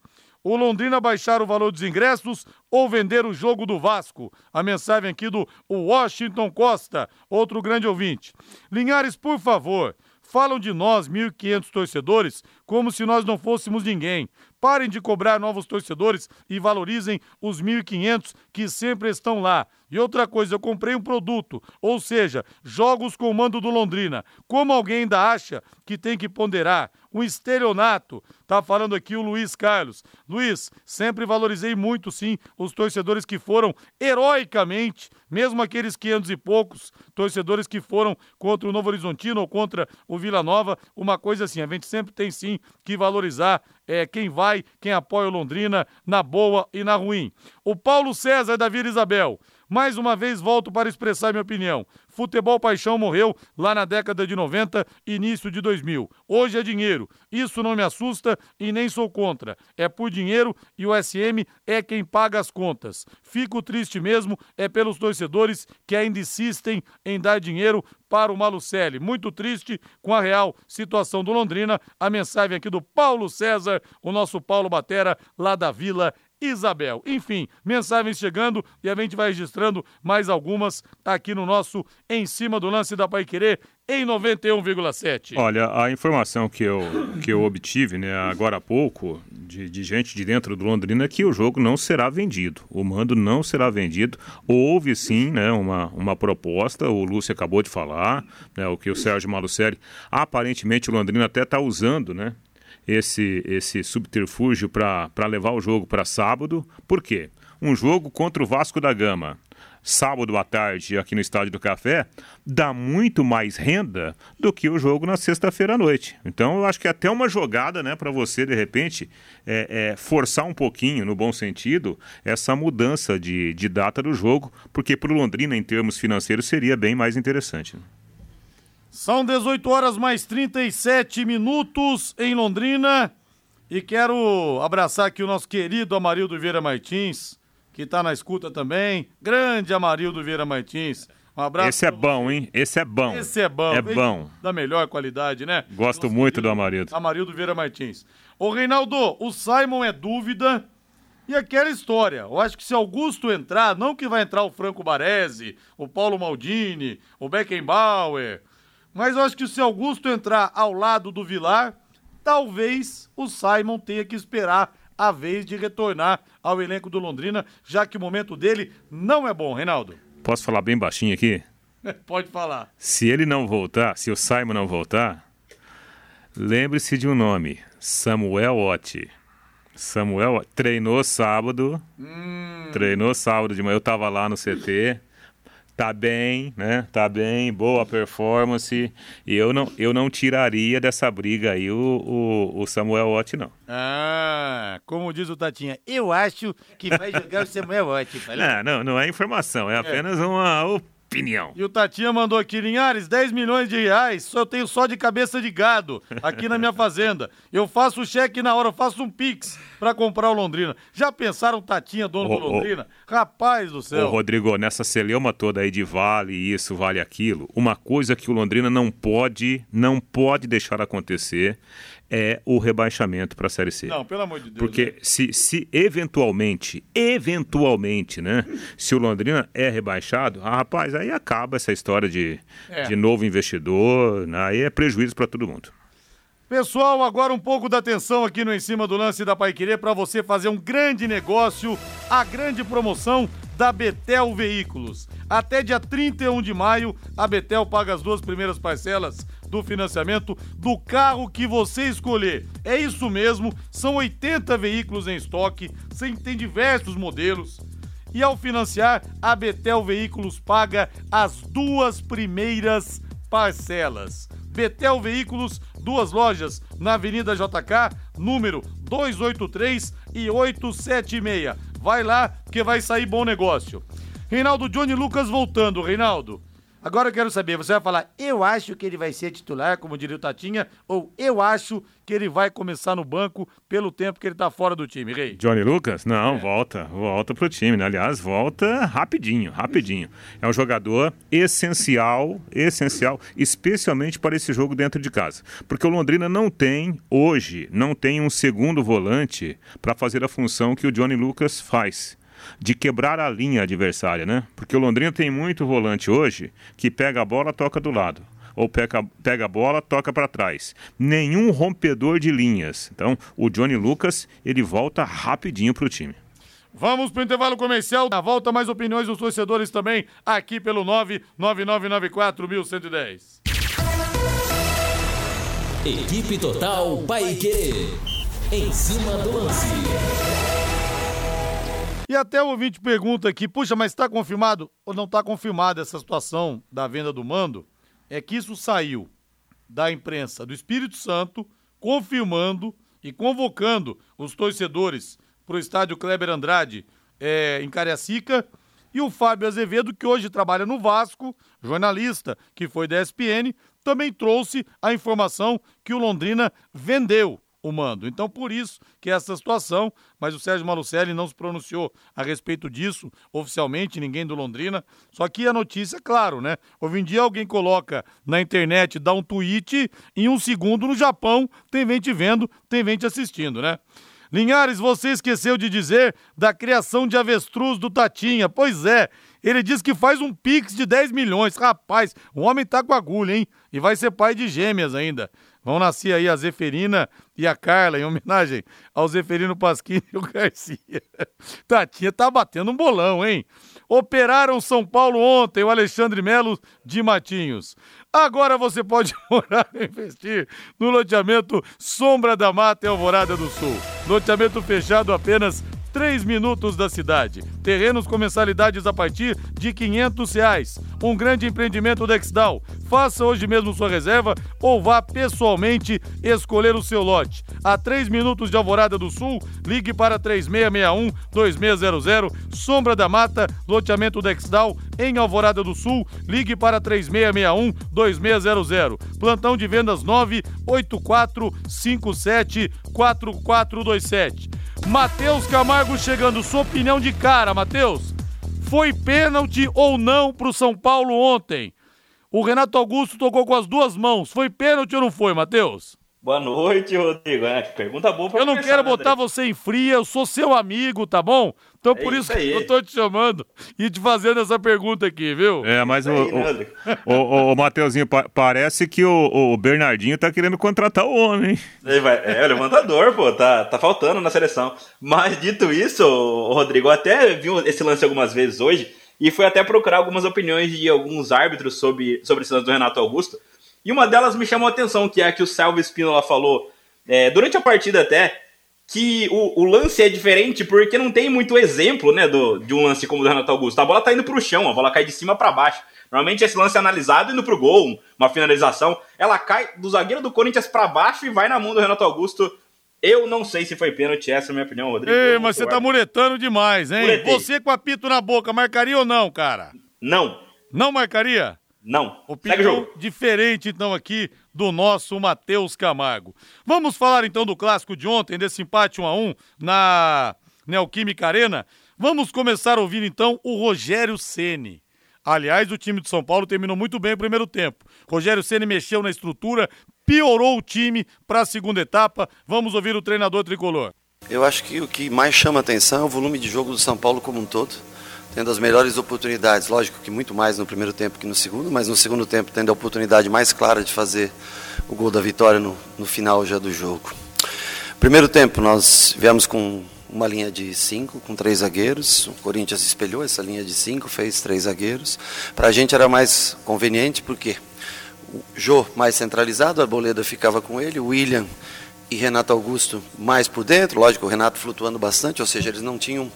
o Londrina baixar o valor dos ingressos ou vender o jogo do Vasco. A mensagem aqui do Washington Costa, outro grande ouvinte. Linhares, por favor, falam de nós, 1.500 torcedores, como se nós não fôssemos ninguém. Parem de cobrar novos torcedores e valorizem os 1.500 que sempre estão lá. E outra coisa, eu comprei um produto, ou seja, jogos com o mando do Londrina. Como alguém ainda acha que tem que ponderar? Um estelionato. Tá falando aqui o Luiz Carlos. Luiz, sempre valorizei muito, sim, os torcedores que foram heroicamente, mesmo aqueles 500 e poucos torcedores que foram contra o Novo Horizontino ou contra o Vila Nova. Uma coisa assim, a gente sempre tem sim que valorizar é, quem vai, quem apoia o Londrina na boa e na ruim. O Paulo César da Vila Isabel. Mais uma vez volto para expressar minha opinião. Futebol Paixão morreu lá na década de 90, início de 2000. Hoje é dinheiro. Isso não me assusta e nem sou contra. É por dinheiro e o SM é quem paga as contas. Fico triste mesmo é pelos torcedores que ainda insistem em dar dinheiro para o Malucelli. Muito triste com a real situação do Londrina. A mensagem aqui do Paulo César, o nosso Paulo Batera, lá da Vila Isabel. Enfim, mensagens chegando e a gente vai registrando mais algumas aqui no nosso Em Cima do Lance da Pai Querer em 91,7. Olha, a informação que eu, que eu obtive né, agora há pouco de, de, gente de dentro do Londrina é que o jogo não será vendido. O mando não será vendido. Houve sim né, uma, uma proposta, o Lúcio acabou de falar, né, o que o Sérgio Malucelli, aparentemente o Londrina até está usando, né? Esse, esse subterfúgio para levar o jogo para sábado. Por quê? Um jogo contra o Vasco da Gama, sábado à tarde aqui no Estádio do Café, dá muito mais renda do que o jogo na sexta-feira à noite. Então eu acho que é até uma jogada né, para você, de repente, é, é, forçar um pouquinho, no bom sentido, essa mudança de, de data do jogo, porque para o Londrina, em termos financeiros, seria bem mais interessante. Né? São 18 horas mais 37 minutos em Londrina. E quero abraçar aqui o nosso querido Amarildo Vieira Martins, que está na escuta também. Grande Amarildo Vieira Martins. Um abraço. Esse é bom, hein? Esse é bom. Esse é bom. É bom. Da melhor qualidade, né? Gosto nosso muito do Amarildo. Amarildo Vieira Martins. Ô, Reinaldo, o Simon é dúvida. E aquela história, eu acho que se Augusto entrar, não que vai entrar o Franco Baresi, o Paulo Maldini, o Beckenbauer, mas eu acho que se Augusto entrar ao lado do Vilar, talvez o Simon tenha que esperar a vez de retornar ao elenco do Londrina, já que o momento dele não é bom, Reinaldo. Posso falar bem baixinho aqui? Pode falar. Se ele não voltar, se o Simon não voltar, lembre-se de um nome: Samuel Otti. Samuel treinou sábado. Hum. Treinou sábado de manhã. Eu tava lá no CT tá bem, né? Tá bem, boa performance. E eu não, eu não tiraria dessa briga aí o, o, o Samuel Ott, não. Ah, como diz o Tatinha, eu acho que vai jogar o Samuel Ott. Não, não, não é informação, é, é. apenas uma opinião. E o Tatinha mandou aqui, Linhares, 10 milhões de reais, só tenho só de cabeça de gado aqui na minha fazenda. Eu faço o cheque na hora, eu faço um pix para comprar o Londrina. Já pensaram Tatinha, dono do Londrina? Rapaz do céu. Ô, Rodrigo, nessa celeuma toda aí de vale isso, vale aquilo, uma coisa que o Londrina não pode, não pode deixar acontecer é o rebaixamento para a Série C. Não, pelo amor de Deus. Porque né? se, se eventualmente, eventualmente, né, se o Londrina é rebaixado, ah, rapaz, aí acaba essa história de, é. de novo investidor, né, aí é prejuízo para todo mundo. Pessoal, agora um pouco da atenção aqui no Em Cima do Lance da Paiquerê para você fazer um grande negócio, a grande promoção da Betel Veículos. Até dia 31 de maio, a Betel paga as duas primeiras parcelas do financiamento do carro que você escolher. É isso mesmo, são 80 veículos em estoque, você tem diversos modelos. E ao financiar, a Betel Veículos paga as duas primeiras parcelas. Betel Veículos, duas lojas na Avenida JK, número 283 e 876. Vai lá que vai sair bom negócio. Reinaldo Johnny Lucas voltando, Reinaldo. Agora eu quero saber, você vai falar, eu acho que ele vai ser titular, como diria o Tatinha, ou eu acho que ele vai começar no banco pelo tempo que ele tá fora do time, Rei? Johnny Lucas? Não, é. volta, volta pro time, né? Aliás, volta rapidinho, rapidinho. É um jogador essencial, essencial, especialmente para esse jogo dentro de casa. Porque o Londrina não tem, hoje, não tem um segundo volante para fazer a função que o Johnny Lucas faz de quebrar a linha adversária, né? Porque o Londrina tem muito volante hoje que pega a bola, toca do lado. Ou pega, pega a bola, toca para trás. Nenhum rompedor de linhas. Então, o Johnny Lucas, ele volta rapidinho para o time. Vamos para o intervalo comercial. Na volta, mais opiniões dos torcedores também, aqui pelo 99994 Equipe Total Paique. Em cima do lance. E até o ouvinte pergunta aqui, puxa, mas está confirmado ou não está confirmada essa situação da venda do mando? É que isso saiu da imprensa do Espírito Santo, confirmando e convocando os torcedores para o estádio Kleber Andrade é, em Cariacica. E o Fábio Azevedo, que hoje trabalha no Vasco, jornalista que foi da ESPN, também trouxe a informação que o Londrina vendeu o mando. Então, por isso que essa situação, mas o Sérgio Malucelli não se pronunciou a respeito disso oficialmente, ninguém do Londrina. Só que a notícia, é claro, né? Hoje em dia alguém coloca na internet, dá um tweet, em um segundo no Japão tem gente vendo, tem gente assistindo, né? Linhares, você esqueceu de dizer da criação de avestruz do Tatinha. Pois é, ele diz que faz um pix de 10 milhões. Rapaz, o homem tá com agulha, hein? E vai ser pai de gêmeas ainda. Vão nascer aí a Zeferina e a Carla, em homenagem ao Zeferino Pasquini e o Garcia. Tatinha tá batendo um bolão, hein? Operaram São Paulo ontem, o Alexandre Melo de Matinhos. Agora você pode morar e investir no loteamento Sombra da Mata em Alvorada do Sul. Loteamento fechado apenas 3 minutos da cidade. Terrenos com mensalidades a partir de 500 reais. Um grande empreendimento da Exdal. Faça hoje mesmo sua reserva ou vá pessoalmente escolher o seu lote. A 3 minutos de Alvorada do Sul, ligue para 3661-2600. Sombra da Mata, loteamento da Exdal em Alvorada do Sul, ligue para 3661-2600. Plantão de vendas 984 57 4427. Matheus Camargo chegando, sua opinião de cara, Matheus. Foi pênalti ou não pro São Paulo ontem? O Renato Augusto tocou com as duas mãos. Foi pênalti ou não foi, Matheus? Boa noite, Rodrigo. É, pergunta boa pra Eu não quero né, botar André? você em fria, eu sou seu amigo, tá bom? Então é por isso, isso que eu tô te chamando e te fazendo essa pergunta aqui, viu? É, mas o, aí, né, o, o, o, Mateuzinho, pa parece que o, o, Bernardinho tá querendo contratar o homem, hein? Ele vai, é, o levantador, pô, tá, tá faltando na seleção. Mas dito isso, Rodrigo, eu até vi esse lance algumas vezes hoje e fui até procurar algumas opiniões de alguns árbitros sobre, sobre esse lance do Renato Augusto. E uma delas me chamou a atenção, que é a que o Salvo Espínola falou é, durante a partida até, que o, o, lance é diferente porque não tem muito exemplo né, do, de um lance como o do Renato Augusto. A bola tá indo pro chão, a bola cai de cima para baixo. Normalmente esse lance é analisado indo pro gol, uma finalização. Ela cai do zagueiro do Corinthians para baixo e vai na mão do Renato Augusto. Eu não sei se foi pênalti, essa é a minha opinião, Rodrigo. Ei, mas você tá muretando demais, hein? Muretei. Você com apito na boca, marcaria ou não, cara? Não. Não marcaria? Não. Opinião diferente, então, aqui do nosso Matheus Camargo. Vamos falar, então, do clássico de ontem, desse empate 1 a 1 na Neoquímica Arena. Vamos começar a ouvir, então, o Rogério Ceni. Aliás, o time de São Paulo terminou muito bem o primeiro tempo. Rogério Ceni mexeu na estrutura, piorou o time para a segunda etapa. Vamos ouvir o treinador tricolor. Eu acho que o que mais chama atenção é o volume de jogo do São Paulo como um todo tendo as melhores oportunidades, lógico que muito mais no primeiro tempo que no segundo, mas no segundo tempo tendo a oportunidade mais clara de fazer o gol da vitória no, no final já do jogo. Primeiro tempo nós viemos com uma linha de cinco, com três zagueiros. O Corinthians espelhou essa linha de cinco, fez três zagueiros. Para a gente era mais conveniente porque o Jô mais centralizado, a Arboleda ficava com ele, o William e Renato Augusto mais por dentro, lógico, o Renato flutuando bastante, ou seja, eles não tinham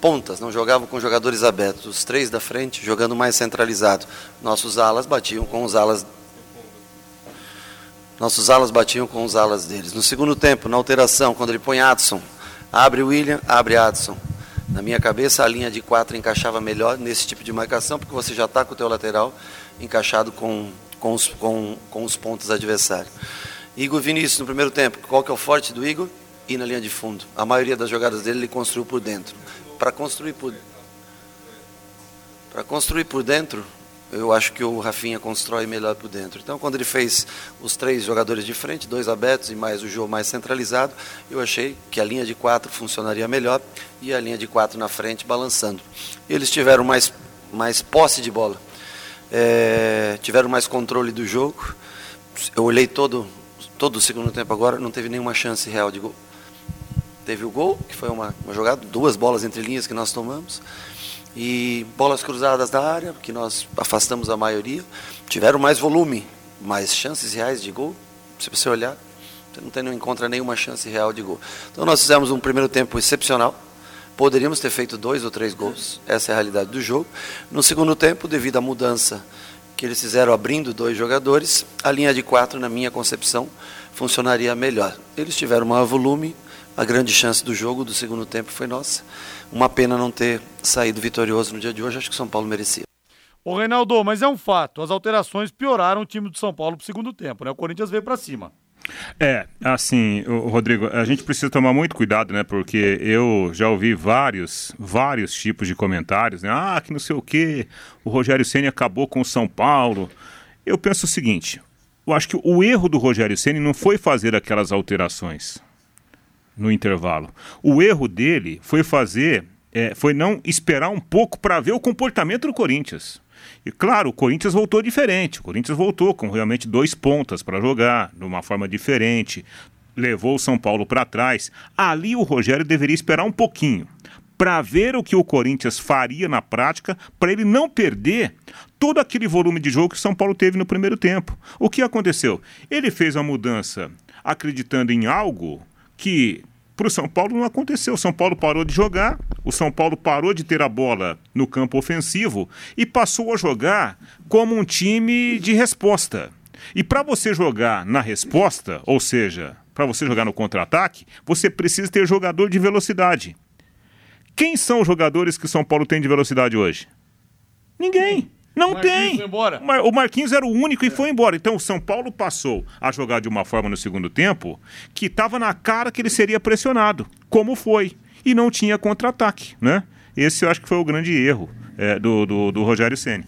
pontas, não jogavam com jogadores abertos, os três da frente jogando mais centralizado. Nossos alas batiam com os alas nossos alas batiam com os alas deles. No segundo tempo, na alteração, quando ele põe Adson, abre William, abre Adson. Na minha cabeça, a linha de quatro encaixava melhor nesse tipo de marcação, porque você já está com o teu lateral encaixado com, com, os, com, com os pontos adversários. Igor Vinícius, no primeiro tempo, qual que é o forte do Igor? Ir na linha de fundo. A maioria das jogadas dele ele construiu por dentro. Para construir por para construir por dentro, eu acho que o Rafinha constrói melhor por dentro. Então, quando ele fez os três jogadores de frente, dois abertos e mais o jogo mais centralizado, eu achei que a linha de quatro funcionaria melhor e a linha de quatro na frente balançando. Eles tiveram mais, mais posse de bola, é, tiveram mais controle do jogo. Eu olhei todo, todo o segundo tempo agora, não teve nenhuma chance real de gol. Teve o gol, que foi uma, uma jogada, duas bolas entre linhas que nós tomamos e bolas cruzadas da área, que nós afastamos a maioria, tiveram mais volume, mais chances reais de gol. Se você olhar, você não, tem, não encontra nenhuma chance real de gol. Então nós fizemos um primeiro tempo excepcional. Poderíamos ter feito dois ou três gols, essa é a realidade do jogo. No segundo tempo, devido à mudança que eles fizeram abrindo dois jogadores, a linha de quatro, na minha concepção, funcionaria melhor. Eles tiveram maior volume, a grande chance do jogo do segundo tempo foi nossa. Uma pena não ter saído vitorioso no dia de hoje, acho que o São Paulo merecia. Ô Reinaldo, mas é um fato, as alterações pioraram o time do São Paulo pro segundo tempo, né? O Corinthians veio para cima. É, assim, o Rodrigo, a gente precisa tomar muito cuidado, né? Porque eu já ouvi vários, vários tipos de comentários, né? Ah, que não sei o quê, o Rogério Ceni acabou com o São Paulo. Eu penso o seguinte, eu acho que o erro do Rogério Ceni não foi fazer aquelas alterações no intervalo. O erro dele foi fazer, é, foi não esperar um pouco para ver o comportamento do Corinthians. E claro, o Corinthians voltou diferente. O Corinthians voltou com realmente dois pontas para jogar, de uma forma diferente. Levou o São Paulo para trás. Ali o Rogério deveria esperar um pouquinho para ver o que o Corinthians faria na prática, para ele não perder todo aquele volume de jogo que o São Paulo teve no primeiro tempo. O que aconteceu? Ele fez a mudança acreditando em algo que para o São Paulo não aconteceu. O São Paulo parou de jogar, o São Paulo parou de ter a bola no campo ofensivo e passou a jogar como um time de resposta. E para você jogar na resposta, ou seja, para você jogar no contra-ataque, você precisa ter jogador de velocidade. Quem são os jogadores que o São Paulo tem de velocidade hoje? Ninguém. Não tem. O Marquinhos era o único e é. foi embora. Então o São Paulo passou a jogar de uma forma no segundo tempo que estava na cara que ele seria pressionado, como foi. E não tinha contra-ataque, né? Esse eu acho que foi o grande erro é, do, do, do Rogério Ceni.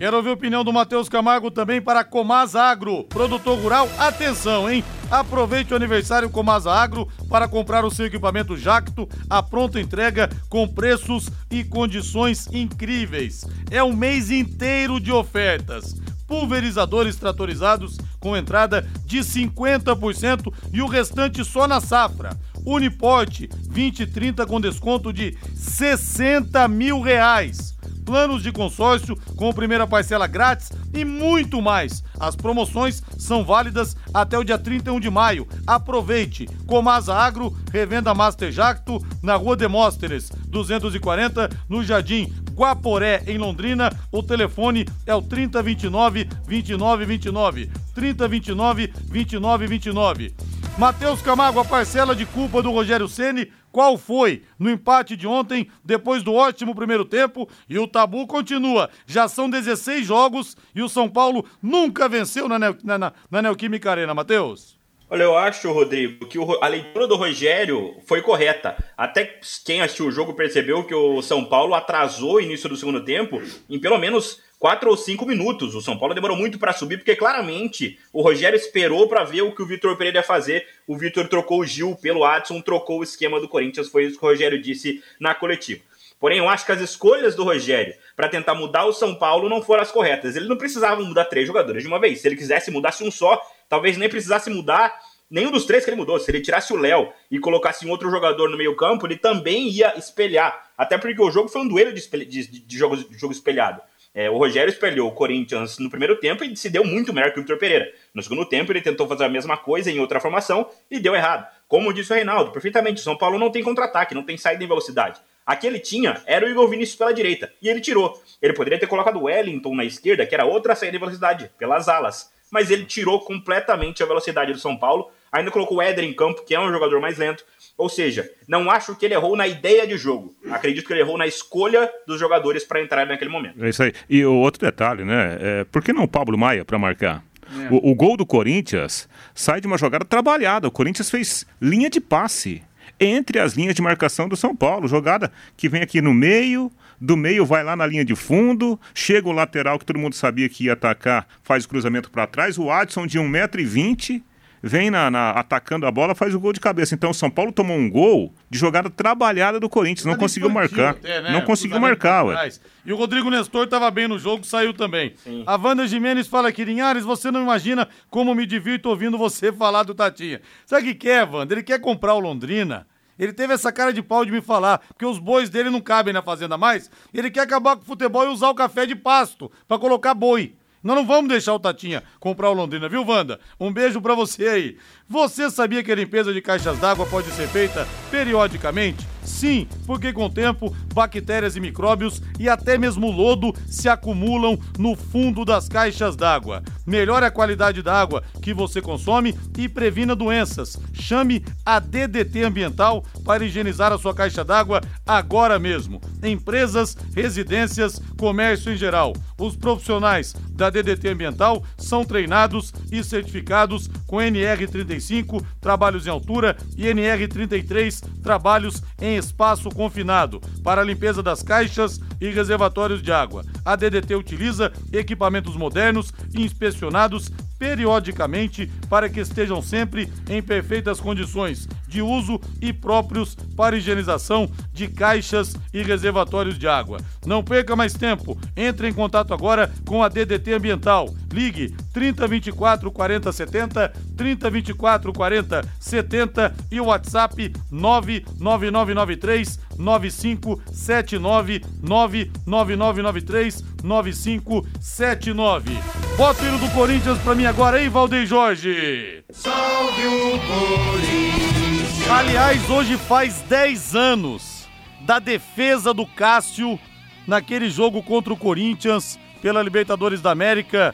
Quero ouvir a opinião do Matheus Camargo também para Comasa Agro. Produtor rural, atenção, hein? Aproveite o aniversário Comasa Agro para comprar o seu equipamento Jacto a pronta entrega com preços e condições incríveis. É um mês inteiro de ofertas pulverizadores tratorizados com entrada de 50% e o restante só na safra. Uniporte 2030 com desconto de 60 mil reais planos de consórcio com primeira parcela grátis e muito mais. As promoções são válidas até o dia 31 de maio. Aproveite! Comasa Agro, revenda Master Jacto, na Rua Demóstenes, 240, no Jardim Guaporé, em Londrina. O telefone é o 3029 2929. 3029 2929. Matheus Camargo, a parcela de culpa do Rogério Ceni qual foi no empate de ontem, depois do ótimo primeiro tempo, e o tabu continua. Já são 16 jogos e o São Paulo nunca venceu na, na, na, na Neoquímica Arena, Matheus. Olha, eu acho, Rodrigo, que a leitura do Rogério foi correta. Até quem assistiu o jogo percebeu que o São Paulo atrasou o início do segundo tempo em pelo menos quatro ou cinco minutos. O São Paulo demorou muito para subir, porque claramente o Rogério esperou para ver o que o Vitor Pereira ia fazer. O Vitor trocou o Gil pelo Adson, trocou o esquema do Corinthians, foi isso que o Rogério disse na coletiva. Porém, eu acho que as escolhas do Rogério para tentar mudar o São Paulo não foram as corretas. Ele não precisava mudar três jogadores de uma vez. Se ele quisesse mudasse um só, talvez nem precisasse mudar nenhum dos três que ele mudou. Se ele tirasse o Léo e colocasse um outro jogador no meio-campo, ele também ia espelhar. Até porque o jogo foi um duelo de, de, de, jogo, de jogo espelhado. É, o Rogério espelhou o Corinthians no primeiro tempo e se deu muito melhor que o Vitor Pereira. No segundo tempo, ele tentou fazer a mesma coisa em outra formação e deu errado. Como disse o Reinaldo, perfeitamente, o São Paulo não tem contra-ataque, não tem saída em velocidade. Aqui ele tinha era o Igor Vinícius pela direita, e ele tirou. Ele poderia ter colocado o Wellington na esquerda, que era outra saída em velocidade, pelas alas. Mas ele tirou completamente a velocidade do São Paulo, ainda colocou o Éder em campo, que é um jogador mais lento. Ou seja, não acho que ele errou na ideia de jogo. Acredito que ele errou na escolha dos jogadores para entrar naquele momento. É isso aí. E o outro detalhe, né? É, por que não o Pablo Maia para marcar? É. O, o, gol do Corinthians sai de uma jogada trabalhada. O Corinthians fez linha de passe entre as linhas de marcação do São Paulo. Jogada que vem aqui no meio, do meio vai lá na linha de fundo, chega o lateral que todo mundo sabia que ia atacar, faz o cruzamento para trás. O Adson de 1,20m vem na, na, atacando a bola, faz o gol de cabeça. Então o São Paulo tomou um gol de jogada trabalhada do Corinthians, não conseguiu marcar. Até, né? Não conseguiu marcar, ué. E o Rodrigo Nestor estava bem no jogo, saiu também. Sim. A Wanda Jimenez fala aqui, Linhares, você não imagina como me divirto ouvindo você falar do Tatinha. Sabe o que quer, Wanda? Ele quer comprar o Londrina. Ele teve essa cara de pau de me falar, porque os bois dele não cabem na fazenda mais. Ele quer acabar com o futebol e usar o café de pasto para colocar boi. Nós não vamos deixar o Tatinha comprar o Londrina, viu, Wanda? Um beijo para você aí. Você sabia que a limpeza de caixas d'água pode ser feita periodicamente? Sim, porque com o tempo, bactérias e micróbios e até mesmo lodo se acumulam no fundo das caixas d'água. Melhore a qualidade da água que você consome e previna doenças. Chame a DDT Ambiental para higienizar a sua caixa d'água agora mesmo. Empresas, residências, comércio em geral. Os profissionais da DDT Ambiental são treinados e certificados com NR35, trabalhos em altura, e NR33, trabalhos em espaço confinado para a limpeza das caixas e reservatórios de água. A DDT utiliza equipamentos modernos e inspecionados periodicamente para que estejam sempre em perfeitas condições de uso e próprios para higienização de caixas e reservatórios de água. Não perca mais tempo. Entre em contato agora com a DDT Ambiental. Ligue 3024 40 70, 3024 40 70 e o WhatsApp 99993 9579 99993 9579. Bota o hino do Corinthians pra mim agora aí, Valdeir Jorge. Salve o Corinthians. Aliás, hoje faz 10 anos da defesa do Cássio naquele jogo contra o Corinthians pela Libertadores da América,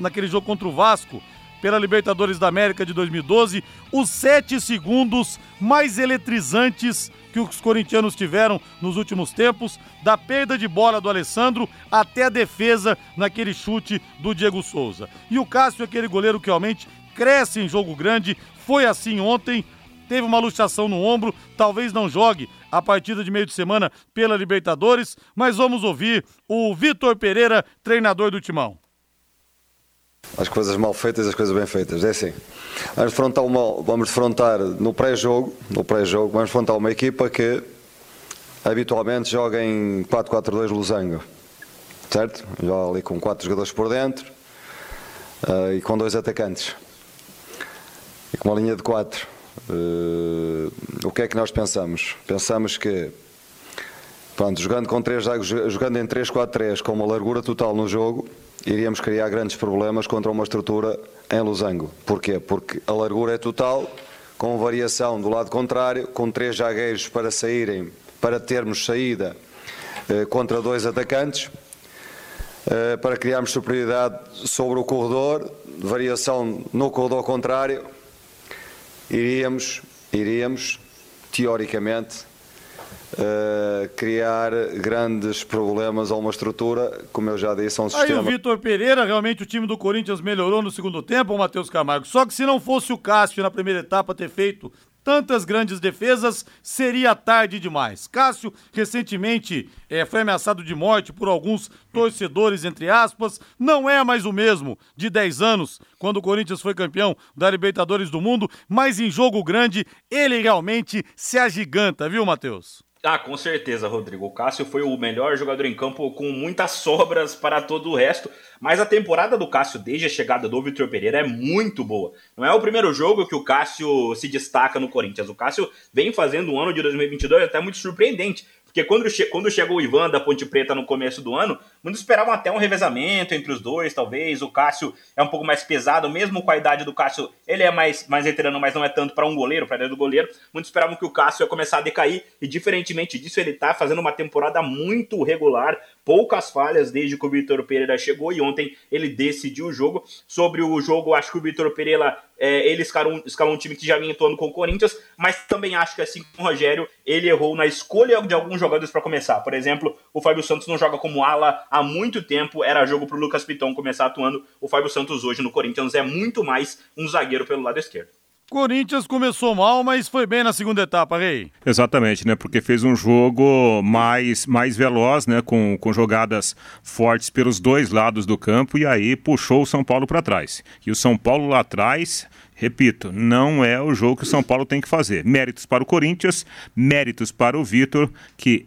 naquele jogo contra o Vasco pela Libertadores da América de 2012, os sete segundos mais eletrizantes que os corintianos tiveram nos últimos tempos, da perda de bola do Alessandro até a defesa naquele chute do Diego Souza. E o Cássio, aquele goleiro que realmente cresce em jogo grande, foi assim ontem, teve uma luxação no ombro, talvez não jogue a partida de meio de semana pela Libertadores, mas vamos ouvir o Vitor Pereira, treinador do Timão. As coisas mal feitas as coisas bem feitas. É assim. Vamos defrontar, uma, vamos defrontar no pré-jogo, no pré-jogo, vamos defrontar uma equipa que habitualmente joga em 4-4-2 losango. Certo? Joga ali com quatro jogadores por dentro uh, e com dois atacantes. E com uma linha de quatro. Uh, o que é que nós pensamos? Pensamos que pronto, jogando, com três, jogando em 3-4-3 com uma largura total no jogo, iríamos criar grandes problemas contra uma estrutura em losango. Porquê? Porque a largura é total, com variação do lado contrário, com três zagueiros para saírem, para termos saída eh, contra dois atacantes, eh, para criarmos superioridade sobre o corredor, variação no corredor contrário, iríamos, iríamos teoricamente, Uh, criar grandes problemas a uma estrutura, como eu já disse, a um sistema. Aí o Vitor Pereira, realmente o time do Corinthians melhorou no segundo tempo, o Matheus Camargo. Só que se não fosse o Cássio na primeira etapa ter feito tantas grandes defesas, seria tarde demais. Cássio, recentemente, é, foi ameaçado de morte por alguns torcedores, entre aspas. Não é mais o mesmo de 10 anos, quando o Corinthians foi campeão da Libertadores do Mundo, mas em jogo grande, ele realmente se agiganta, viu, Matheus? Ah, com certeza, Rodrigo. O Cássio foi o melhor jogador em campo com muitas sobras para todo o resto. Mas a temporada do Cássio desde a chegada do Vitor Pereira é muito boa. Não é o primeiro jogo que o Cássio se destaca no Corinthians. O Cássio vem fazendo um ano de 2022 até muito surpreendente. Porque quando, che quando chegou o Ivan da Ponte Preta no começo do ano, Muitos esperavam até um revezamento entre os dois, talvez. O Cássio é um pouco mais pesado, mesmo com a idade do Cássio, ele é mais, mais veterano, mas não é tanto para um goleiro, para a do goleiro. Muitos esperavam que o Cássio ia começar a decair, e diferentemente disso, ele está fazendo uma temporada muito regular, poucas falhas desde que o Vitor Pereira chegou, e ontem ele decidiu o jogo. Sobre o jogo, acho que o Vitor Pereira é, ele escalou, escalou um time que já vinha atuando com o Corinthians, mas também acho que assim como o Rogério, ele errou na escolha de alguns jogadores para começar. Por exemplo, o Fábio Santos não joga como ala há muito tempo, era jogo para o Lucas Piton começar atuando. O Fábio Santos hoje no Corinthians é muito mais um zagueiro pelo lado esquerdo. Corinthians começou mal, mas foi bem na segunda etapa, Rei. Exatamente, né? Porque fez um jogo mais, mais veloz, né? Com, com jogadas fortes pelos dois lados do campo e aí puxou o São Paulo para trás. E o São Paulo lá atrás Repito, não é o jogo que o São Paulo tem que fazer. Méritos para o Corinthians, méritos para o Vitor, que,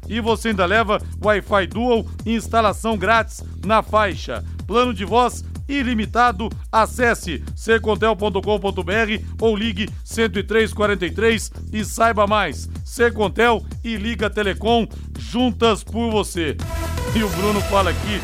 e você ainda leva Wi-Fi Dual e instalação grátis na faixa. Plano de voz ilimitado. Acesse secontel.com.br ou ligue 10343 e saiba mais. Secontel e Liga Telecom juntas por você. E o Bruno fala aqui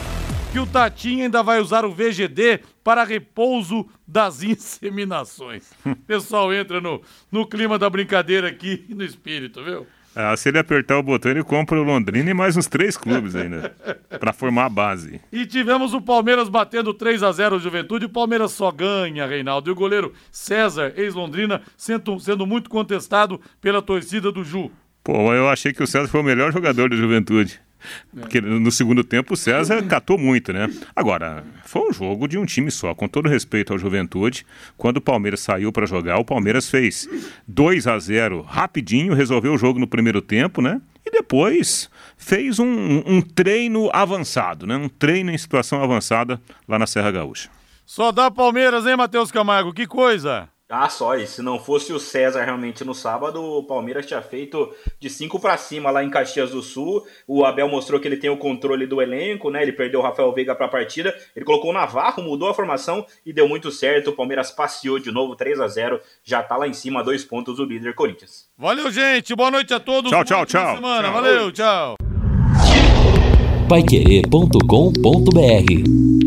que o Tatinho ainda vai usar o VGD para repouso das inseminações. Pessoal, entra no, no clima da brincadeira aqui no espírito, viu? Ah, se ele apertar o botão, ele compra o Londrina e mais uns três clubes ainda, para formar a base. E tivemos o Palmeiras batendo 3 a 0 o Juventude, o Palmeiras só ganha, Reinaldo. E o goleiro César, ex-Londrina, sendo, sendo muito contestado pela torcida do Ju. Pô, eu achei que o César foi o melhor jogador do Juventude. Porque no segundo tempo o César catou muito, né? Agora, foi um jogo de um time só, com todo respeito ao Juventude. Quando o Palmeiras saiu para jogar, o Palmeiras fez 2 a 0 rapidinho, resolveu o jogo no primeiro tempo, né? E depois fez um, um treino avançado, né? Um treino em situação avançada lá na Serra Gaúcha. Só dá Palmeiras, hein, Matheus Camargo? Que coisa! Ah, só, e se não fosse o César realmente no sábado, o Palmeiras tinha feito de 5 para cima lá em Caxias do Sul. O Abel mostrou que ele tem o controle do elenco, né? Ele perdeu o Rafael Veiga para a partida, ele colocou o Navarro, mudou a formação e deu muito certo. O Palmeiras passeou de novo 3 a 0 já tá lá em cima, dois pontos do líder Corinthians. Valeu, gente. Boa noite a todos. Tchau, tchau, tchau. Semana. Valeu, tchau. Paiquerê.com.br